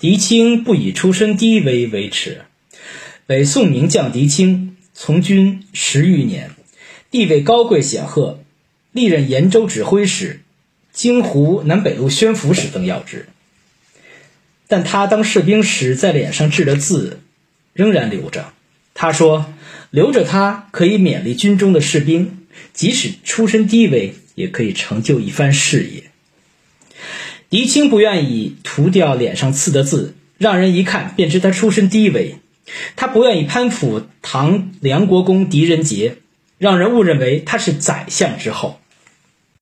狄青不以出身低微为耻。北宋名将狄青从军十余年，地位高贵显赫，历任延州指挥使、京湖南北路宣抚使等要职。但他当士兵时，在脸上制的字仍然留着。他说：“留着它可以勉励军中的士兵，即使出身低微，也可以成就一番事业。”狄青不愿意涂掉脸上刺的字，让人一看便知他出身低微。他不愿意攀附唐梁国公狄仁杰，让人误认为他是宰相之后。